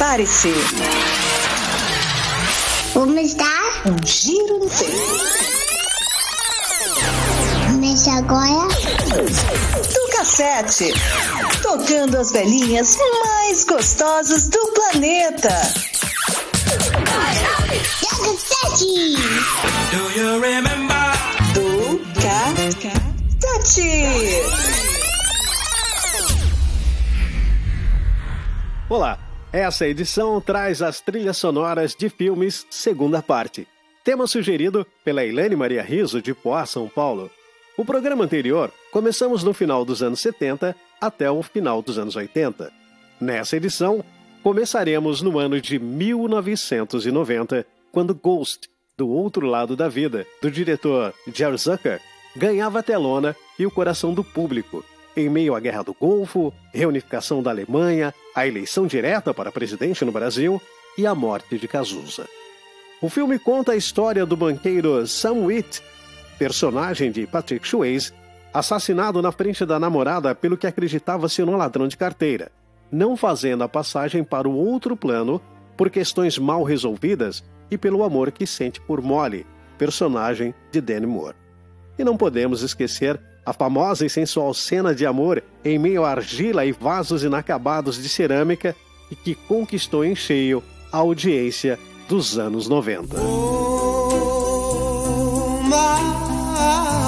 Prepare-se. Vamos dar um giro no tempo. Começa agora. Do cassete. Tocando as velhinhas mais gostosas do planeta. Do cassete. Do you remember? Do cassete. Olá, essa edição traz as trilhas sonoras de filmes segunda parte. Tema sugerido pela Elaine Maria Riso, de Poá, São Paulo. O programa anterior começamos no final dos anos 70 até o final dos anos 80. Nessa edição, começaremos no ano de 1990, quando Ghost, do outro lado da vida, do diretor Jerry Zucker, ganhava a telona e o coração do público, em meio à Guerra do Golfo, reunificação da Alemanha, a eleição direta para presidente no Brasil e a morte de Cazuza. O filme conta a história do banqueiro Sam Witt, personagem de Patrick Swayze, assassinado na frente da namorada pelo que acreditava ser um ladrão de carteira, não fazendo a passagem para o outro plano por questões mal resolvidas e pelo amor que sente por Molly, personagem de Danny Moore. E não podemos esquecer a famosa e sensual cena de amor em meio a argila e vasos inacabados de cerâmica e que conquistou em cheio a audiência dos anos 90. Oh, my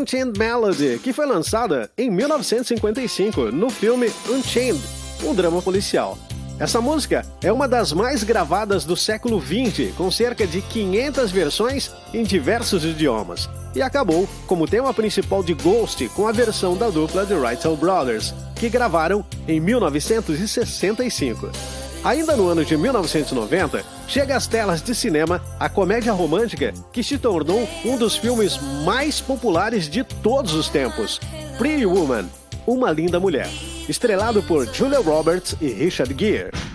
Unchained Melody, que foi lançada em 1955 no filme Unchained, um drama policial. Essa música é uma das mais gravadas do século XX, com cerca de 500 versões em diversos idiomas, e acabou como tema principal de Ghost com a versão da dupla The Wrighton Brothers, que gravaram em 1965. Ainda no ano de 1990, chega às telas de cinema a comédia romântica que se tornou um dos filmes mais populares de todos os tempos, Pretty Woman, Uma Linda Mulher estrelado por Julia Roberts e Richard Gere.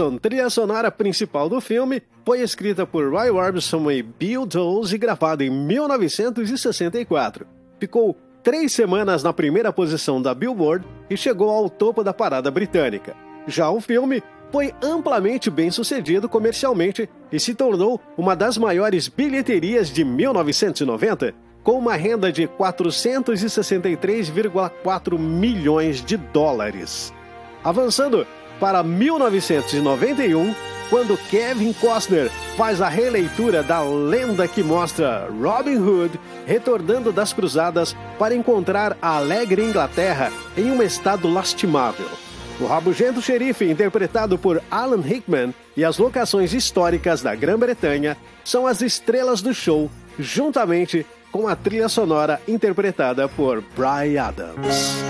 Orbison, trilha sonora principal do filme, foi escrita por Roy Orbison e Bill Dawes e gravada em 1964. Ficou três semanas na primeira posição da Billboard e chegou ao topo da parada britânica. Já o filme foi amplamente bem sucedido comercialmente e se tornou uma das maiores bilheterias de 1990, com uma renda de 463,4 milhões de dólares. Avançando para 1991, quando Kevin Costner faz a releitura da lenda que mostra Robin Hood retornando das cruzadas para encontrar a alegre Inglaterra em um estado lastimável. O rabugento xerife, interpretado por Alan Rickman, e as locações históricas da Grã-Bretanha são as estrelas do show, juntamente com a trilha sonora interpretada por Brian Adams.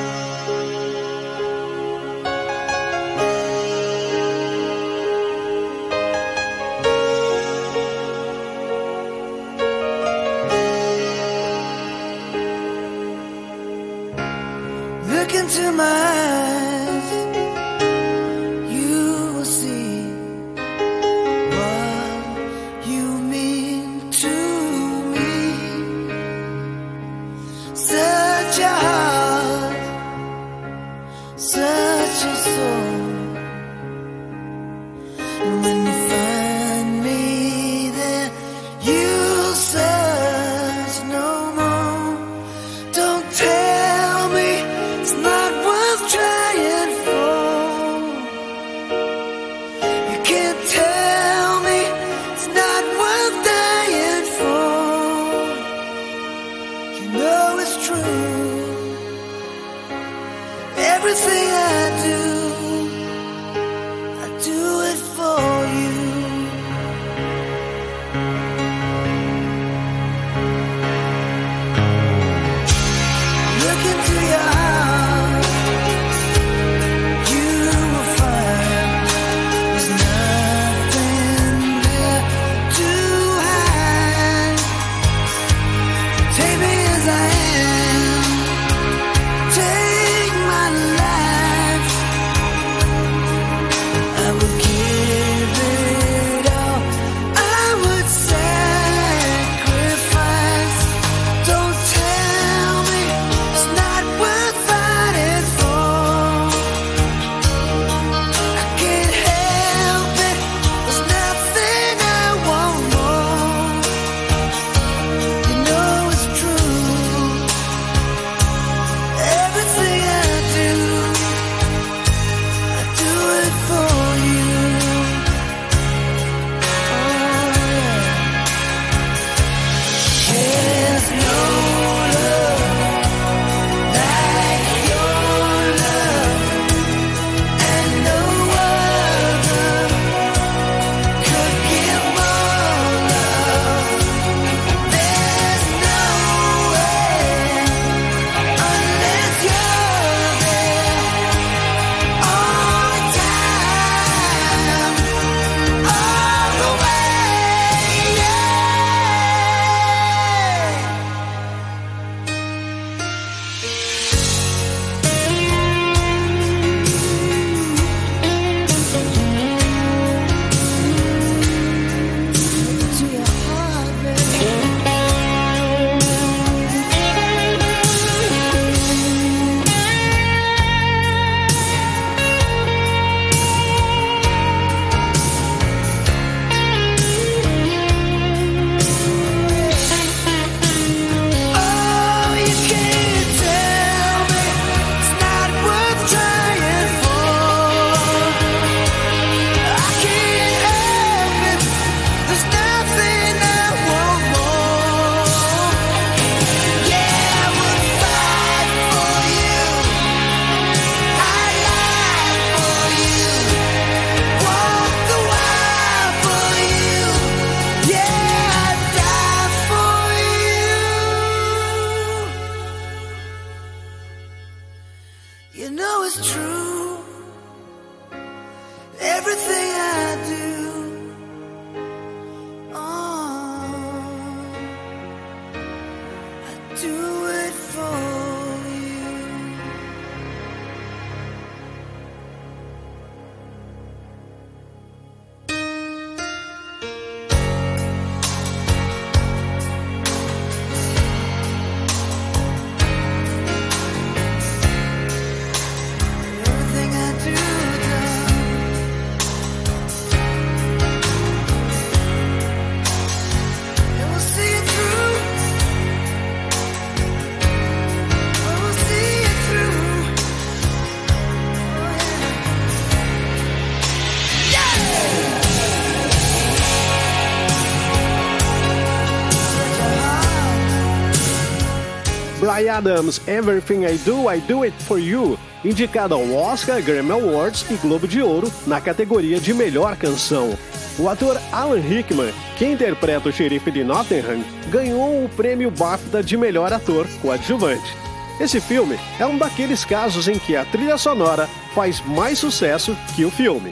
Adams, Everything I Do, I Do It For You, indicado ao Oscar, Grammy Awards e Globo de Ouro na categoria de melhor canção. O ator Alan Rickman, que interpreta o xerife de Nottingham, ganhou o prêmio BAFTA de melhor ator coadjuvante. Esse filme é um daqueles casos em que a trilha sonora faz mais sucesso que o filme.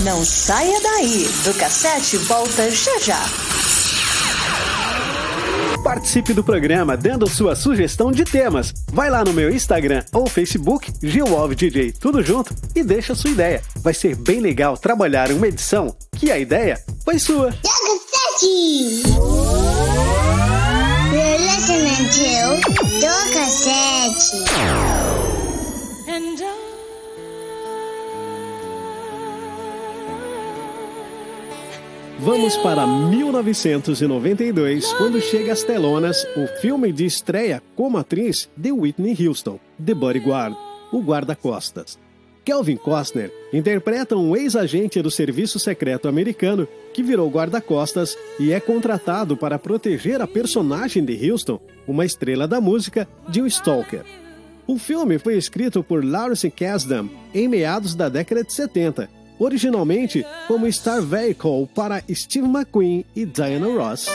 Não saia daí. Do cassete volta já já. Participe do programa dando sua sugestão de temas. Vai lá no meu Instagram ou Facebook, GilWolfDJ, tudo junto, e deixa sua ideia. Vai ser bem legal trabalhar uma edição que a ideia foi sua. You're listening Toca Sete. Vamos para 1992, quando chega às telonas o filme de estreia como atriz de Whitney Houston, The Bodyguard, o guarda-costas. Kelvin Costner interpreta um ex-agente do Serviço Secreto Americano que virou guarda-costas e é contratado para proteger a personagem de Houston, uma estrela da música, de um stalker. O filme foi escrito por Lawrence Kasdan em meados da década de 70, originalmente como Star Vehicle para Steve McQueen e Diana Ross.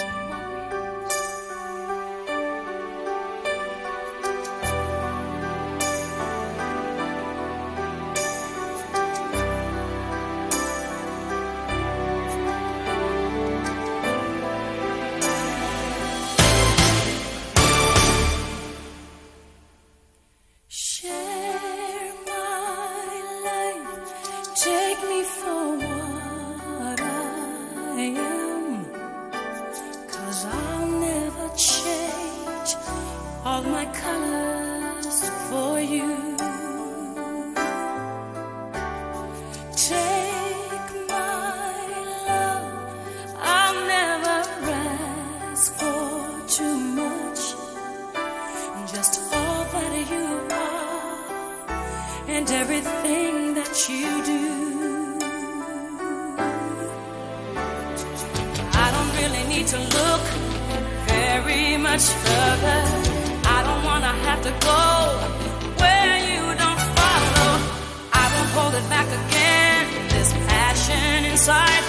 inside.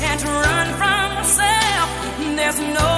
Can't run from myself. There's no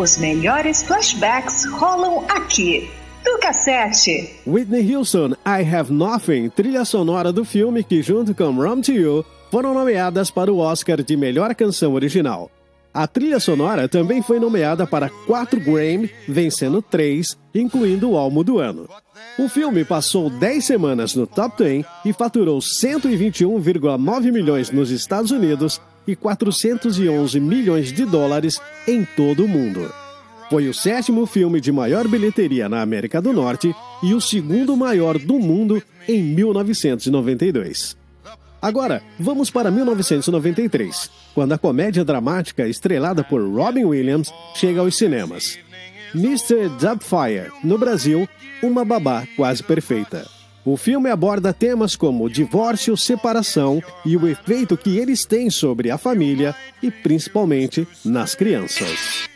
Os melhores flashbacks rolam aqui. Do cassete. Whitney Houston, I Have Nothing, trilha sonora do filme que, junto com Run to You, foram nomeadas para o Oscar de melhor canção original. A trilha sonora também foi nomeada para quatro Grammy, vencendo três, incluindo o álbum do ano. O filme passou 10 semanas no top 10 e faturou 121,9 milhões nos Estados Unidos e 411 milhões de dólares em todo o mundo. Foi o sétimo filme de maior bilheteria na América do Norte e o segundo maior do mundo em 1992. Agora, vamos para 1993, quando a comédia dramática estrelada por Robin Williams chega aos cinemas. Mr. Dubfire, no Brasil, uma babá quase perfeita. O filme aborda temas como divórcio, separação e o efeito que eles têm sobre a família e principalmente nas crianças.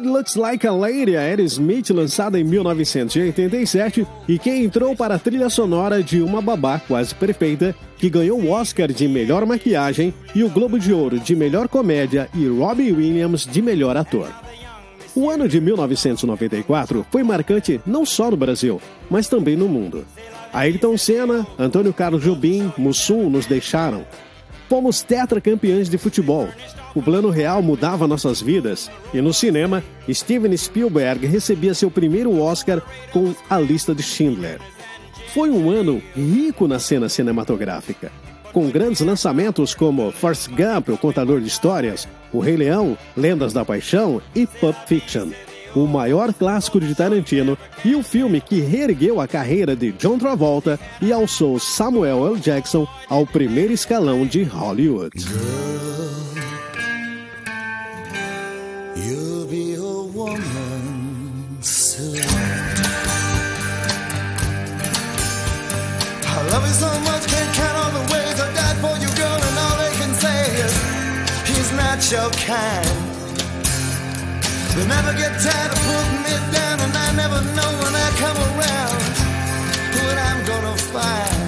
Dude Looks Like a Lady, a Aerosmith, lançada em 1987, e que entrou para a trilha sonora de Uma Babá Quase Perfeita, que ganhou o Oscar de Melhor Maquiagem e o Globo de Ouro de Melhor Comédia e Robbie Williams de Melhor Ator. O ano de 1994 foi marcante não só no Brasil, mas também no mundo. Ayrton Senna, Antônio Carlos Jobim, Mussum nos deixaram. Fomos tetracampeões de futebol, o plano real mudava nossas vidas e no cinema, Steven Spielberg recebia seu primeiro Oscar com A Lista de Schindler. Foi um ano rico na cena cinematográfica, com grandes lançamentos como Forrest Gump, o contador de histórias, O Rei Leão, Lendas da Paixão e Pulp Fiction, o maior clássico de Tarantino e o filme que reergueu a carreira de John Travolta e alçou Samuel L. Jackson ao primeiro escalão de Hollywood. You'll woman soon. I love you so much, can't count all the ways I died for you, girl, and all they can say is he's not your kind. They never get tired of putting me down, and I never know when I come around what I'm gonna find.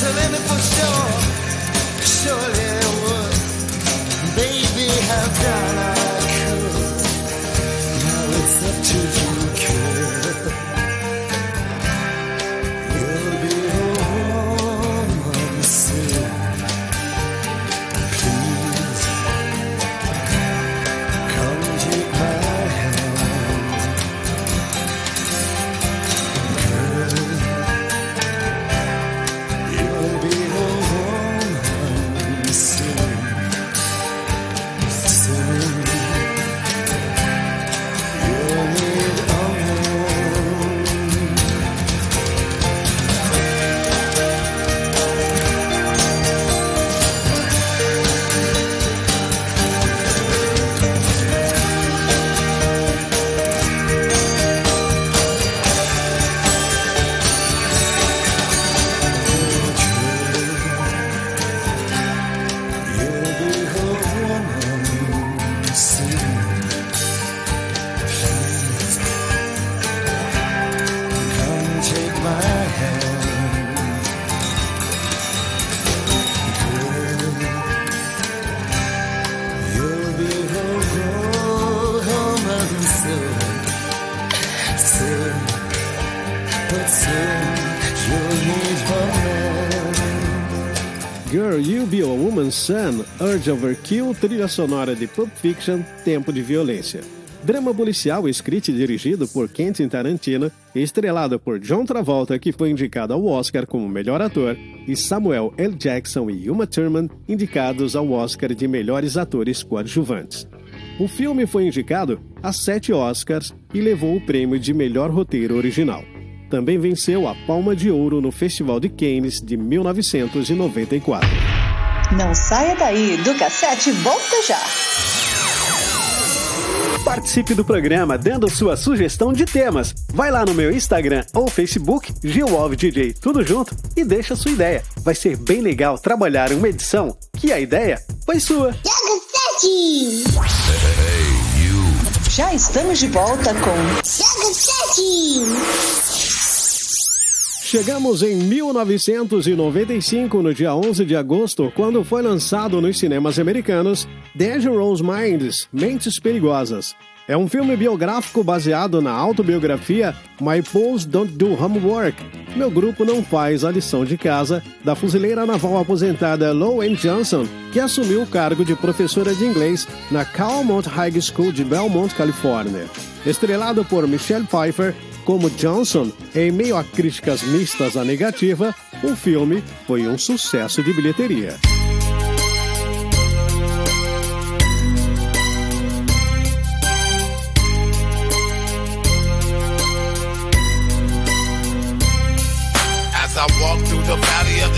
telling it for sure, surely it would. Baby, have done. Son, Urge Overkill, trilha sonora de Pulp Fiction, Tempo de Violência. Drama policial escrito e dirigido por Quentin Tarantino, estrelado por John Travolta, que foi indicado ao Oscar como melhor ator, e Samuel L. Jackson e Uma Thurman, indicados ao Oscar de melhores atores coadjuvantes. O filme foi indicado a sete Oscars e levou o prêmio de melhor roteiro original. Também venceu a Palma de Ouro no Festival de Cannes de 1994. Não saia daí, do cassete volta já. Participe do programa dando sua sugestão de temas. Vai lá no meu Instagram ou Facebook, GilWolfDJ, tudo junto, e deixa sua ideia. Vai ser bem legal trabalhar em uma edição que a ideia foi sua. Joga sete! Já estamos de volta com Joga sete! Chegamos em 1995, no dia 11 de agosto, quando foi lançado nos cinemas americanos Dangerous Minds, Mentes Perigosas. É um filme biográfico baseado na autobiografia My Pools Don't Do Homework. Meu grupo não faz a lição de casa da fuzileira naval aposentada Lowen Johnson, que assumiu o cargo de professora de inglês na Calmont High School de Belmont, Califórnia. Estrelado por Michelle Pfeiffer como Johnson, em meio a críticas mistas à negativa, o filme foi um sucesso de bilheteria. I walk through the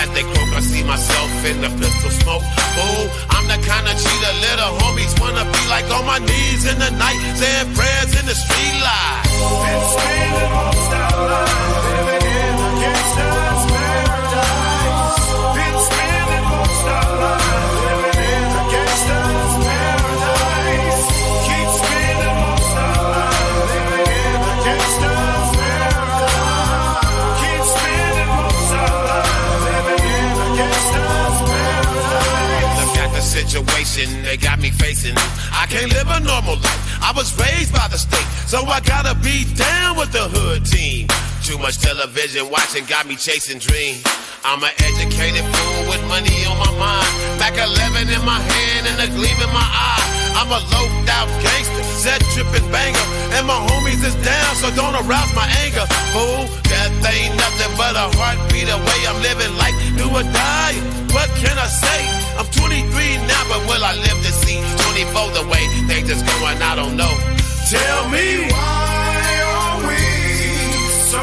As they croak, I see myself in the pistol smoke. Oh, I'm the kind of cheater little homies wanna be like on my knees in the night, saying prayers in the street light. Been spending most our lives situation they got me facing. I can't live a normal life. I was raised by the state, so I gotta be down with the hood team. Too much television watching got me chasing dreams. I'm an educated fool with money on my mind. Back 11 in my hand and a gleam in my eye. I'm a loped out gangster, set tripping banger. And my homies is down, so don't arouse my anger. Fool, death ain't nothing but a heartbeat away. I'm living life, do or die. What can I say? I'm 23 now, but will I live to see 24 the way things is going? I don't know. Tell me why are we so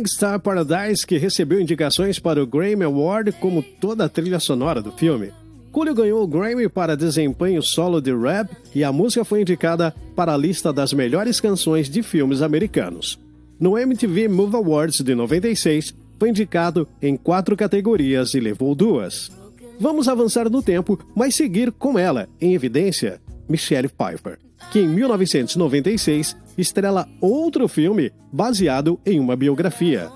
Gangstar Paradise, que recebeu indicações para o Grammy Award como toda a trilha sonora do filme. Coolio ganhou o Grammy para desempenho solo de rap e a música foi indicada para a lista das melhores canções de filmes americanos. No MTV Movie Awards de 96, foi indicado em quatro categorias e levou duas. Vamos avançar no tempo, mas seguir com ela, em evidência, Michelle Pfeiffer, que em 1996 estrela outro filme baseado em uma biografia,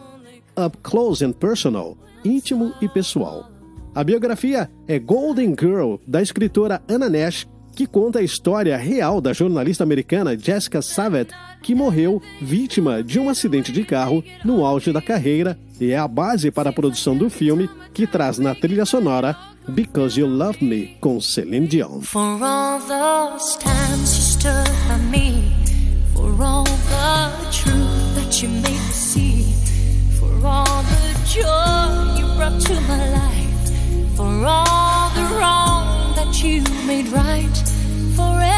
Up Close and Personal, íntimo e pessoal. A biografia é Golden Girl, da escritora Anna Nash, que conta a história real da jornalista americana Jessica Savett, que morreu vítima de um acidente de carro no auge da carreira e é a base para a produção do filme, que traz na trilha sonora Because You Love Me con Celine Dion. For all those times you stood by me, for all the truth that you made me see, for all the joy you brought to my life, for all the wrong that you made right, forever.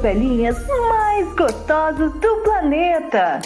velhinhas mais gostosos do planeta.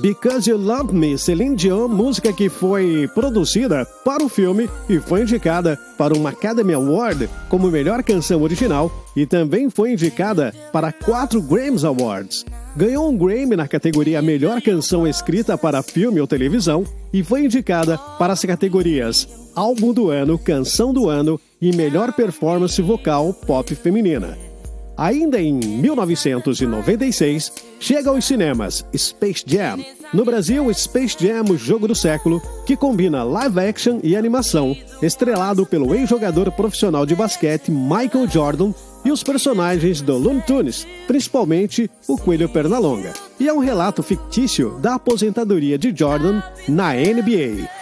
Because You Love Me, Celine Dion, música que foi produzida para o filme e foi indicada para uma Academy Award como melhor canção original e também foi indicada para quatro Grammys Awards. Ganhou um Grammy na categoria Melhor Canção Escrita para Filme ou Televisão e foi indicada para as categorias Álbum do Ano, Canção do Ano e Melhor Performance Vocal Pop Feminina. Ainda em 1996, chega aos cinemas Space Jam. No Brasil, Space Jam, o jogo do século, que combina live action e animação, estrelado pelo ex-jogador profissional de basquete Michael Jordan e os personagens do Looney Tunes, principalmente o Coelho Pernalonga. E é um relato fictício da aposentadoria de Jordan na NBA.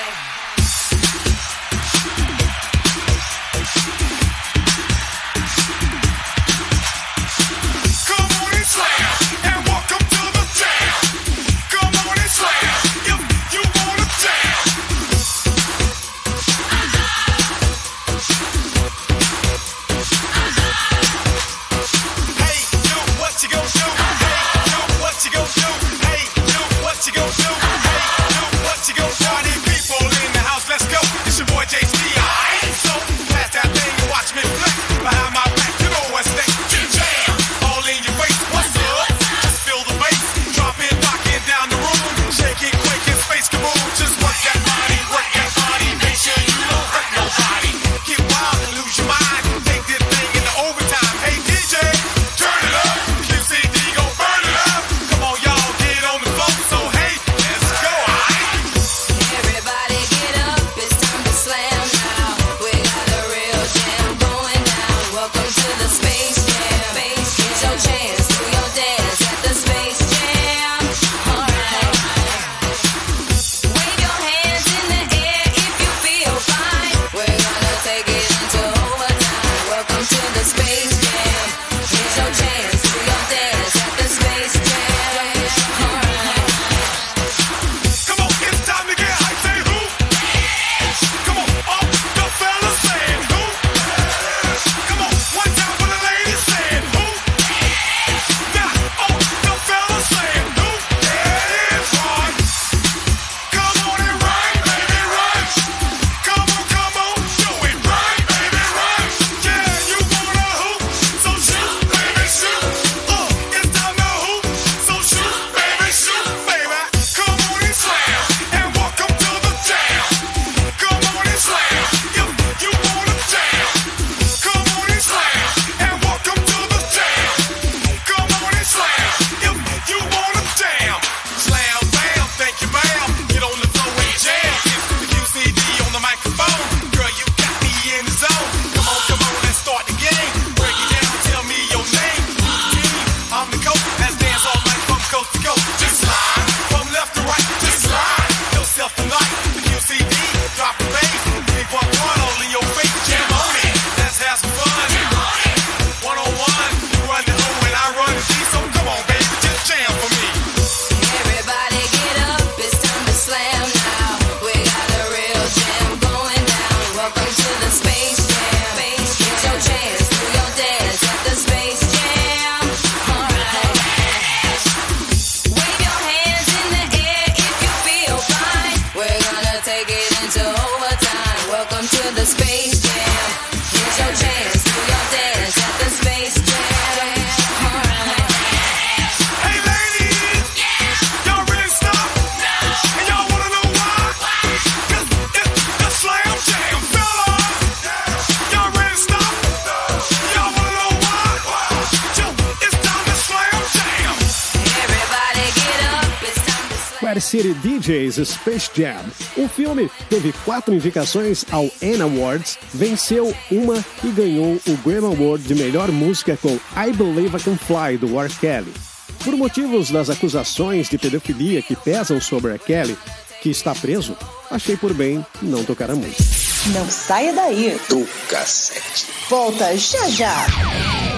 Space Jam. O filme teve quatro indicações ao Anna Awards, venceu uma e ganhou o Grammy Award de melhor música com I Believe I Can Fly, do R. Kelly. Por motivos das acusações de pedofilia que pesam sobre a Kelly, que está preso, achei por bem não tocar a música. Não saia daí! Do cacete! Volta já já!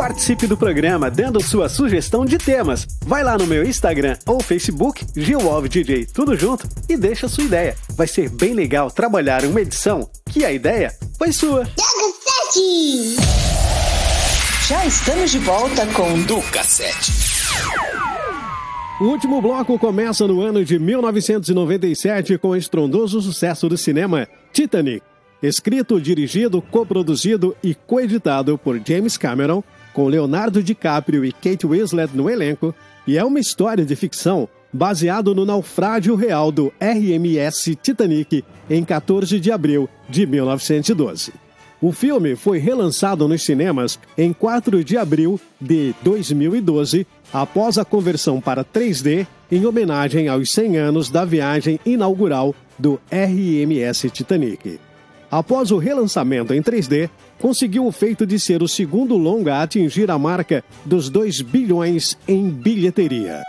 Participe do programa dando sua sugestão de temas. Vai lá no meu Instagram ou Facebook, DJ, tudo junto, e deixa sua ideia. Vai ser bem legal trabalhar uma edição que a ideia foi sua. Joga 7! Já estamos de volta com Do Cassete. O último bloco começa no ano de 1997 com o estrondoso sucesso do cinema Titanic. Escrito, dirigido, coproduzido e coeditado por James Cameron, com Leonardo DiCaprio e Kate Winslet no elenco, e é uma história de ficção baseado no naufrágio real do RMS Titanic em 14 de abril de 1912. O filme foi relançado nos cinemas em 4 de abril de 2012, após a conversão para 3D em homenagem aos 100 anos da viagem inaugural do RMS Titanic. Após o relançamento em 3D, conseguiu o feito de ser o segundo longa a atingir a marca dos 2 bilhões em bilheteria.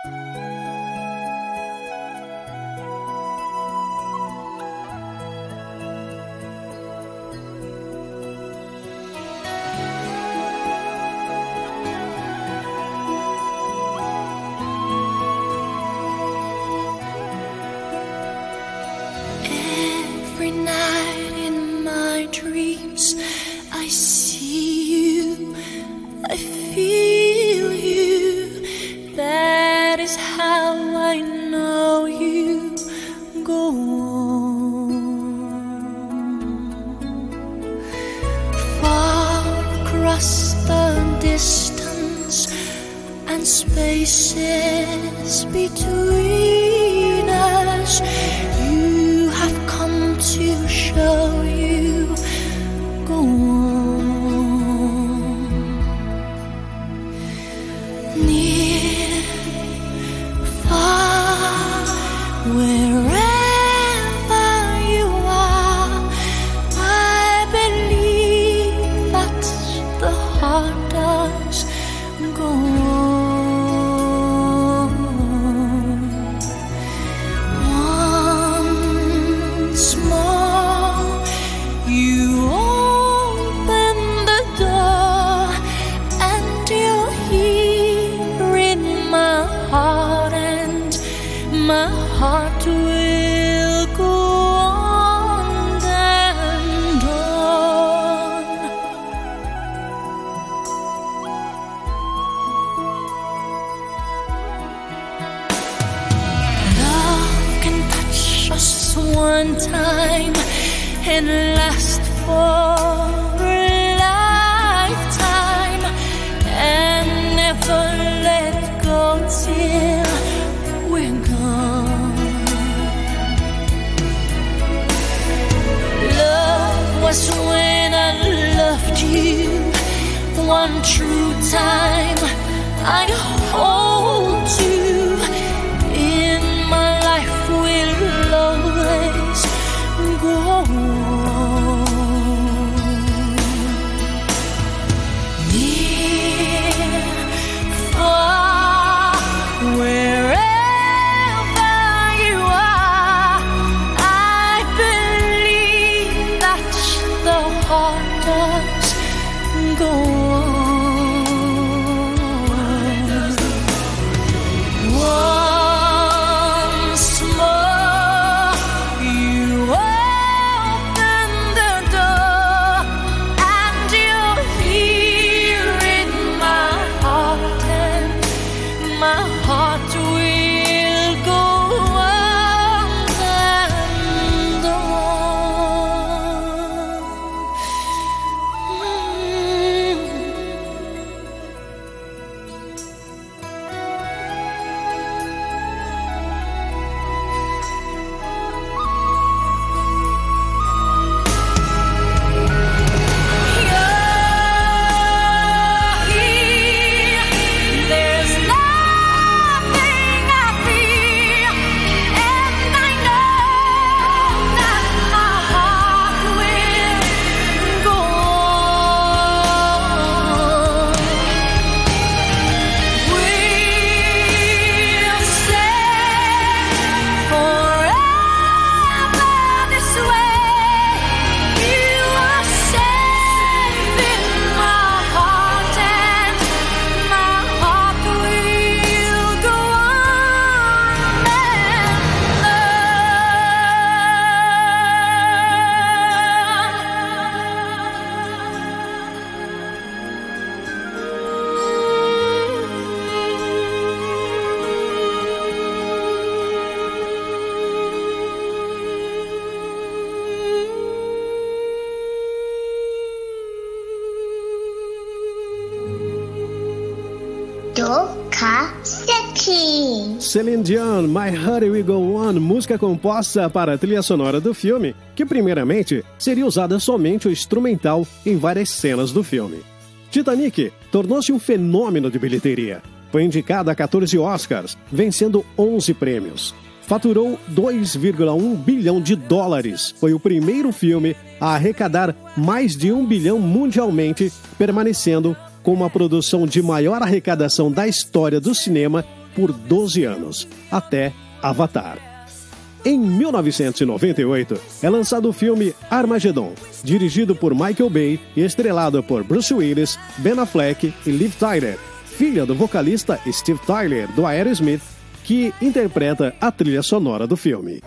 Música composta para a trilha sonora do filme, que primeiramente seria usada somente o instrumental em várias cenas do filme. Titanic tornou-se um fenômeno de bilheteria. Foi indicado a 14 Oscars, vencendo 11 prêmios. Faturou 2,1 bilhão de dólares. Foi o primeiro filme a arrecadar mais de um bilhão mundialmente, permanecendo com a produção de maior arrecadação da história do cinema por 12 anos, até Avatar. Em 1998, é lançado o filme Armageddon, dirigido por Michael Bay e estrelado por Bruce Willis, Ben Affleck e Liv Tyler, filha do vocalista Steve Tyler do Aerosmith, que interpreta a trilha sonora do filme.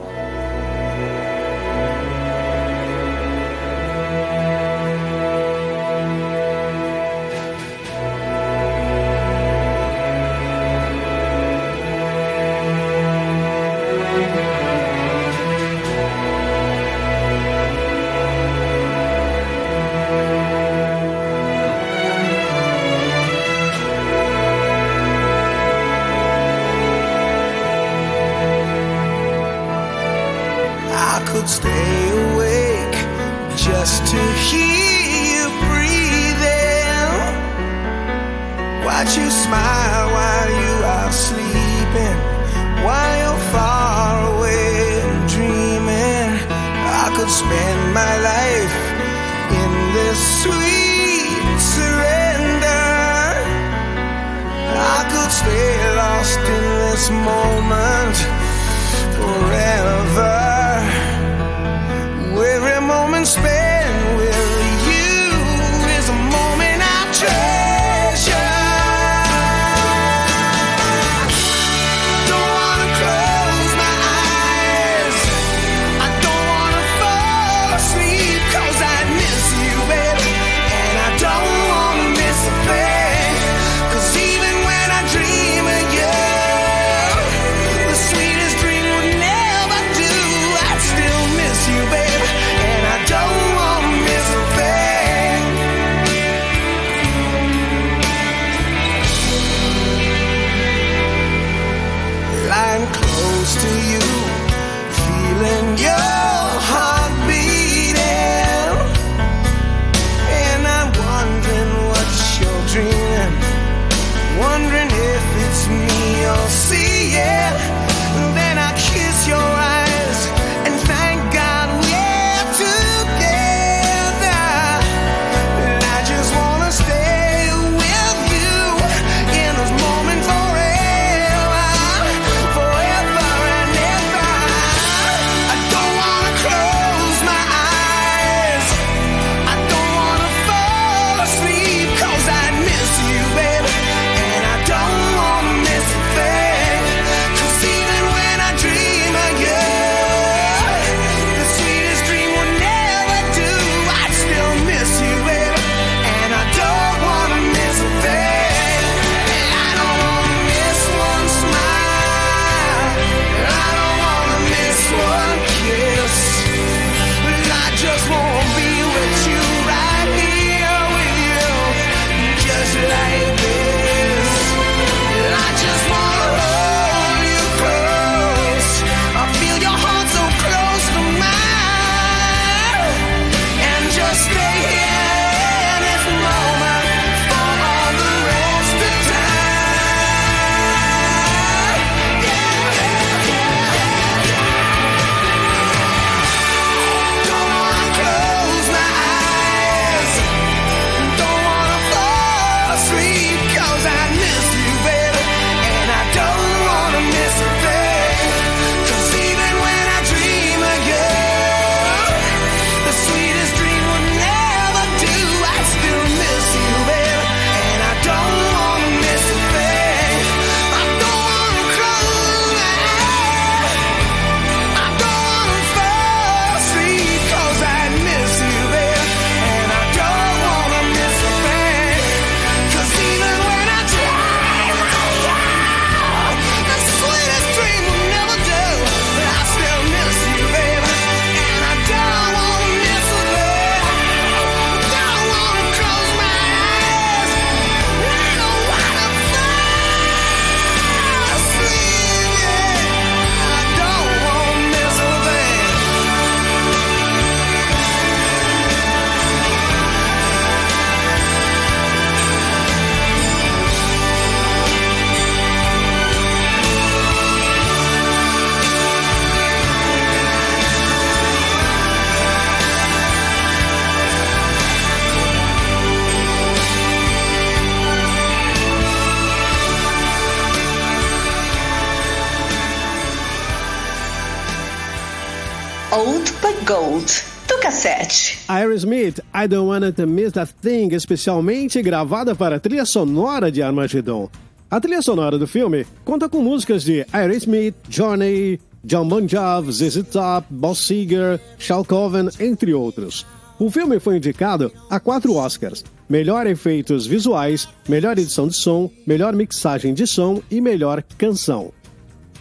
Aerosmith, I Don't Wanna to Miss That Thing, especialmente gravada para a trilha sonora de Armageddon. A trilha sonora do filme conta com músicas de Aerosmith, Johnny, John Bon Jovi, ZZ Top, Boss Seger, Shal Coven, entre outros. O filme foi indicado a quatro Oscars: melhor efeitos visuais, melhor edição de som, melhor mixagem de som e melhor canção.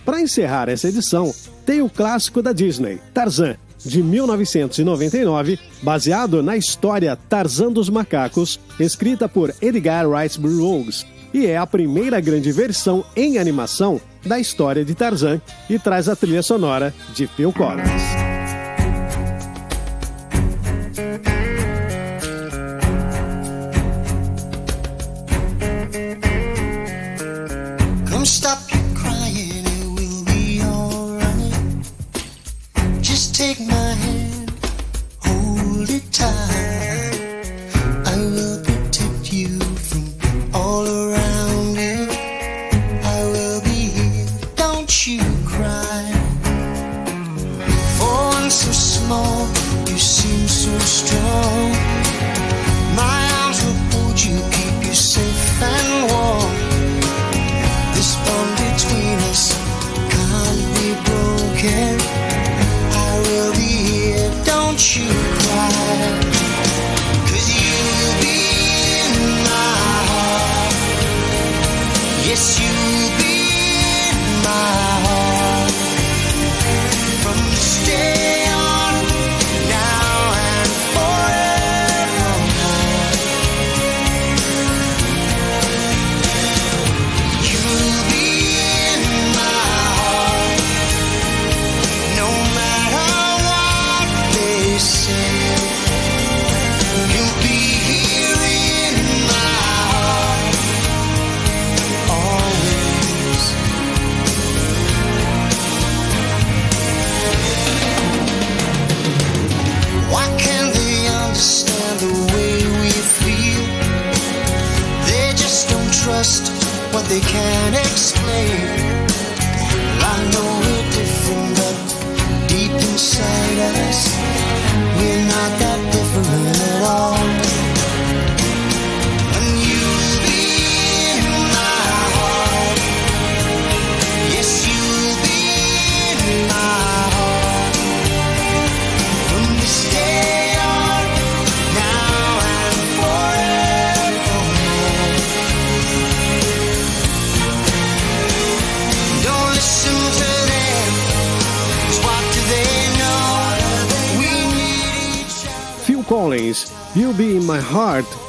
Para encerrar essa edição, tem o clássico da Disney, Tarzan, de 1999, baseado na história Tarzan dos Macacos, escrita por Edgar Rice Burroughs, e é a primeira grande versão em animação da história de Tarzan e traz a trilha sonora de Phil Collins.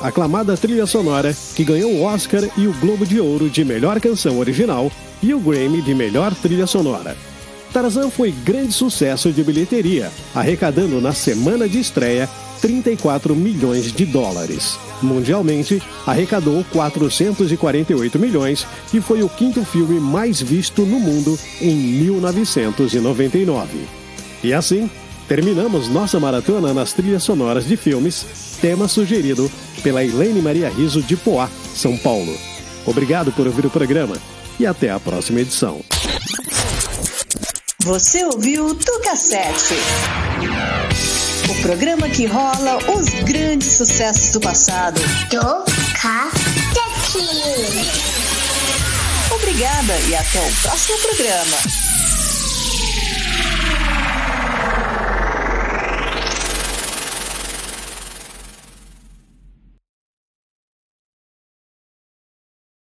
Aclamada trilha sonora que ganhou o Oscar e o Globo de Ouro de melhor canção original e o Grammy de melhor trilha sonora. Tarzan foi grande sucesso de bilheteria, arrecadando na semana de estreia 34 milhões de dólares. Mundialmente, arrecadou 448 milhões e foi o quinto filme mais visto no mundo em 1999. E assim, terminamos nossa maratona nas trilhas sonoras de filmes, tema sugerido pela Elaine Maria Riso de Poá, São Paulo. Obrigado por ouvir o programa e até a próxima edição. Você ouviu do cassete. O programa que rola os grandes sucessos do passado. Do cassete. Obrigada e até o próximo programa.